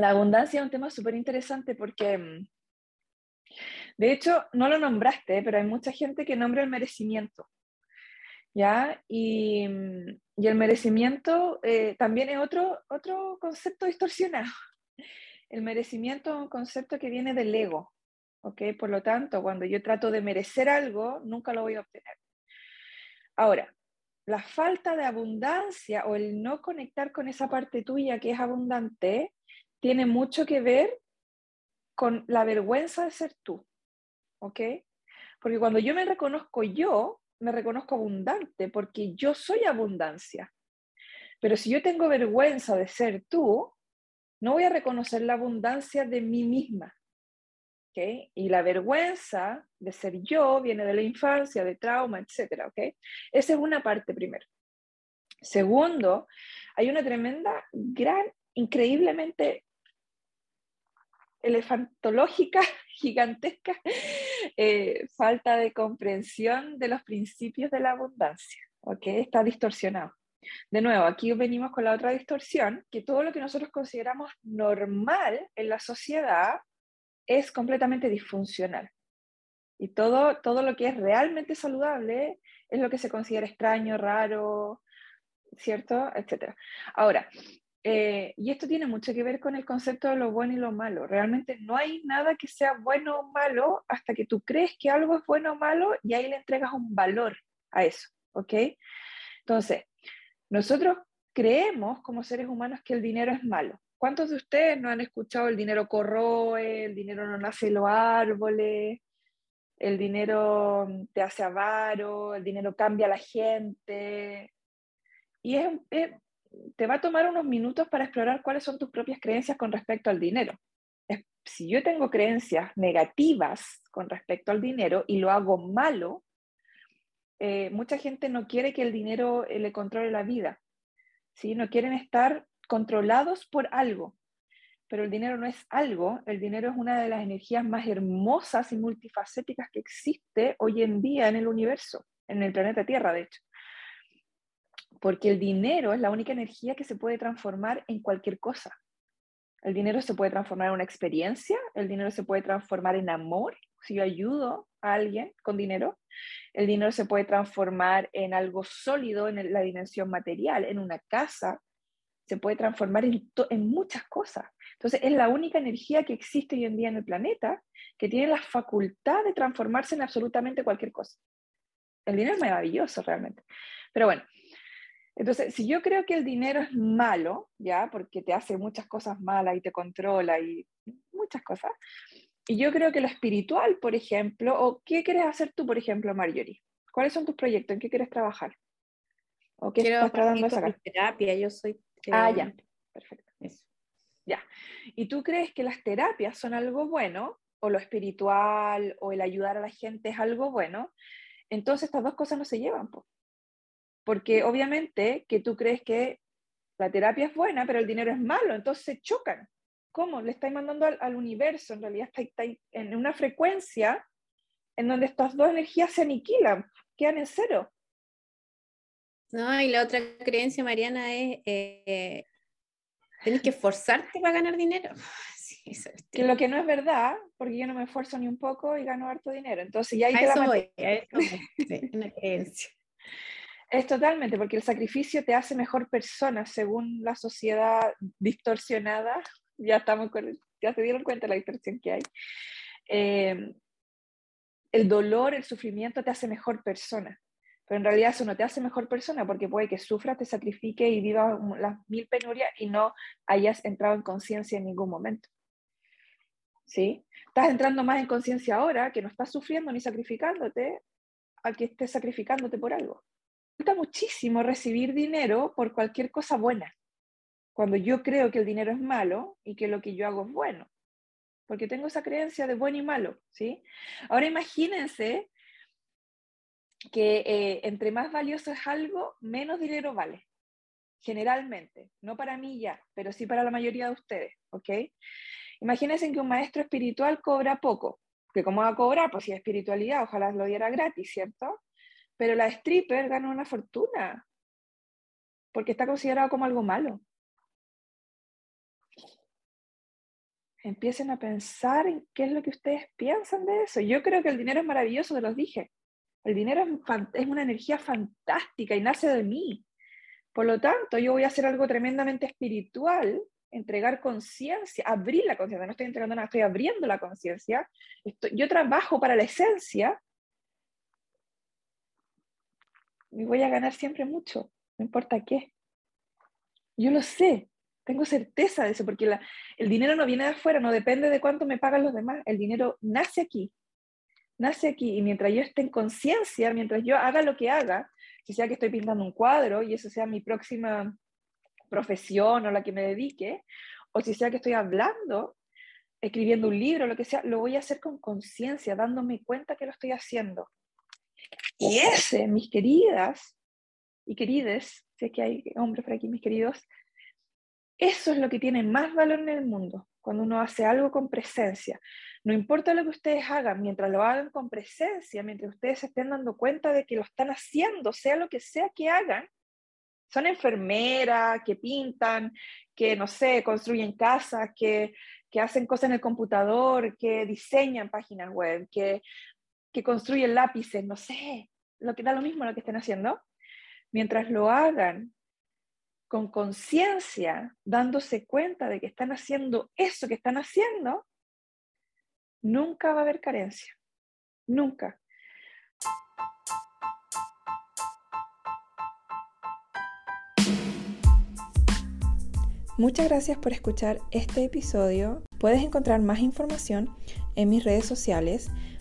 La abundancia es un tema súper interesante porque, mm, de hecho, no lo nombraste, pero hay mucha gente que nombra el merecimiento. ¿Ya? Y, mm, y el merecimiento eh, también es otro, otro concepto distorsionado. El merecimiento es un concepto que viene del ego, ¿ok? Por lo tanto, cuando yo trato de merecer algo, nunca lo voy a obtener. Ahora, la falta de abundancia o el no conectar con esa parte tuya que es abundante tiene mucho que ver con la vergüenza de ser tú, ¿ok? Porque cuando yo me reconozco yo, me reconozco abundante, porque yo soy abundancia. Pero si yo tengo vergüenza de ser tú, no voy a reconocer la abundancia de mí misma. ¿ok? Y la vergüenza de ser yo viene de la infancia, de trauma, etc. ¿ok? Esa es una parte primero. Segundo, hay una tremenda, gran, increíblemente elefantológica, gigantesca, eh, falta de comprensión de los principios de la abundancia. ¿ok? Está distorsionado. De nuevo, aquí venimos con la otra distorsión, que todo lo que nosotros consideramos normal en la sociedad es completamente disfuncional. Y todo, todo lo que es realmente saludable es lo que se considera extraño, raro, ¿cierto? Etcétera. Ahora, eh, y esto tiene mucho que ver con el concepto de lo bueno y lo malo. Realmente no hay nada que sea bueno o malo hasta que tú crees que algo es bueno o malo y ahí le entregas un valor a eso, ¿ok? Entonces, nosotros creemos como seres humanos que el dinero es malo. ¿Cuántos de ustedes no han escuchado el dinero corroe, el dinero no nace en los árboles, el dinero te hace avaro, el dinero cambia a la gente? Y es, es, te va a tomar unos minutos para explorar cuáles son tus propias creencias con respecto al dinero. Si yo tengo creencias negativas con respecto al dinero y lo hago malo, eh, mucha gente no quiere que el dinero eh, le controle la vida, ¿sí? no quieren estar controlados por algo, pero el dinero no es algo, el dinero es una de las energías más hermosas y multifacéticas que existe hoy en día en el universo, en el planeta Tierra, de hecho porque el dinero es la única energía que se puede transformar en cualquier cosa. El dinero se puede transformar en una experiencia, el dinero se puede transformar en amor, si yo ayudo a alguien con dinero, el dinero se puede transformar en algo sólido en la dimensión material, en una casa, se puede transformar en, muchas cosas. Entonces, es la única energía que existe hoy en día en el planeta que tiene la facultad de transformarse en absolutamente cualquier cosa. El dinero es maravilloso realmente. Pero bueno, entonces, si yo creo que el dinero es malo, ¿ya? Porque te hace muchas cosas malas y te controla y muchas cosas, y yo creo que lo espiritual, por ejemplo, o qué quieres hacer tú, por ejemplo, Marjorie, ¿cuáles son tus proyectos? ¿En qué quieres trabajar? ¿O qué Quiero estás tratando de sacar? terapia, yo soy... ah, ya, perfecto. Eso. Ya. ¿Y tú crees que las terapias son algo bueno, o lo espiritual, o el ayudar a la gente es algo bueno? Entonces estas dos cosas no se llevan, pues. Porque obviamente que tú crees que la terapia es buena, pero el dinero es malo, entonces se chocan. ¿Cómo? Le estáis mandando al, universo, en realidad estáis, en una frecuencia en donde estas dos energías se aniquilan, quedan en cero. No, y la otra creencia, Mariana, es eh, tienes que esforzarte para ganar dinero. que lo que no es verdad, porque yo no me esfuerzo ni un poco y gano harto dinero. Entonces ya ahí te la voy, a eso sí, una creencia. Es totalmente, porque el sacrificio te hace mejor persona según la sociedad distorsionada. Ya estamos ya se dieron cuenta de la distorsión que hay. Eh, el dolor, el sufrimiento te hace mejor persona. Pero en realidad eso no te hace mejor persona porque puede que sufras, te sacrifique y vivas las mil penurias y no hayas entrado en conciencia en ningún momento. ¿Sí? Estás entrando más en conciencia ahora que no estás sufriendo ni sacrificándote a que estés sacrificándote por algo muchísimo recibir dinero por cualquier cosa buena. cuando yo creo que el dinero es malo y que lo que yo hago es bueno, porque tengo esa creencia de bueno y malo, ¿sí? Ahora imagínense que eh, entre más valioso es algo, menos dinero vale, generalmente, no para mí ya, pero sí para la mayoría de ustedes, ¿ok? Imagínense que un maestro espiritual cobra poco, que cómo va a cobrar, pues si es espiritualidad, ojalá lo diera gratis, ¿cierto? Pero la stripper gana una fortuna, porque está considerado como algo malo. Empiecen a pensar en qué es lo que ustedes piensan de eso. Yo creo que el dinero es maravilloso, se los dije. El dinero es, una energía fantástica y nace de mí. Por lo tanto, yo voy a hacer algo tremendamente espiritual, entregar conciencia, abrir la conciencia. No estoy entregando nada, estoy abriendo la conciencia. Yo trabajo para la esencia y voy a ganar siempre mucho, no importa qué. Yo lo sé, tengo certeza de eso, porque el dinero no viene de afuera, no depende de cuánto me pagan los demás. El dinero nace aquí, nace aquí. Y mientras yo esté en conciencia, mientras yo haga lo que haga, si sea que estoy pintando un cuadro y eso sea mi próxima profesión o la que me dedique, o si sea que estoy hablando, escribiendo un libro, lo que sea, lo voy a hacer con conciencia, dándome cuenta que lo estoy haciendo. Y ese, mis queridas y querides, sé que hay hombres por aquí, mis queridos, eso es lo que tiene más valor en el mundo, cuando uno hace algo con presencia. No importa lo que ustedes hagan, mientras lo hagan con presencia, mientras ustedes se estén dando cuenta de que lo están haciendo, sea lo que sea que hagan, son enfermeras, que pintan, que, no sé, construyen casas, que, que hacen cosas en el computador, que diseñan páginas web, que, que construyen lápices, no sé, lo que da lo mismo lo que estén haciendo. Mientras lo hagan con conciencia, dándose cuenta de que están haciendo eso que están haciendo, nunca va a haber carencia. Nunca. Muchas gracias por escuchar este episodio. Puedes encontrar más información en mis redes sociales,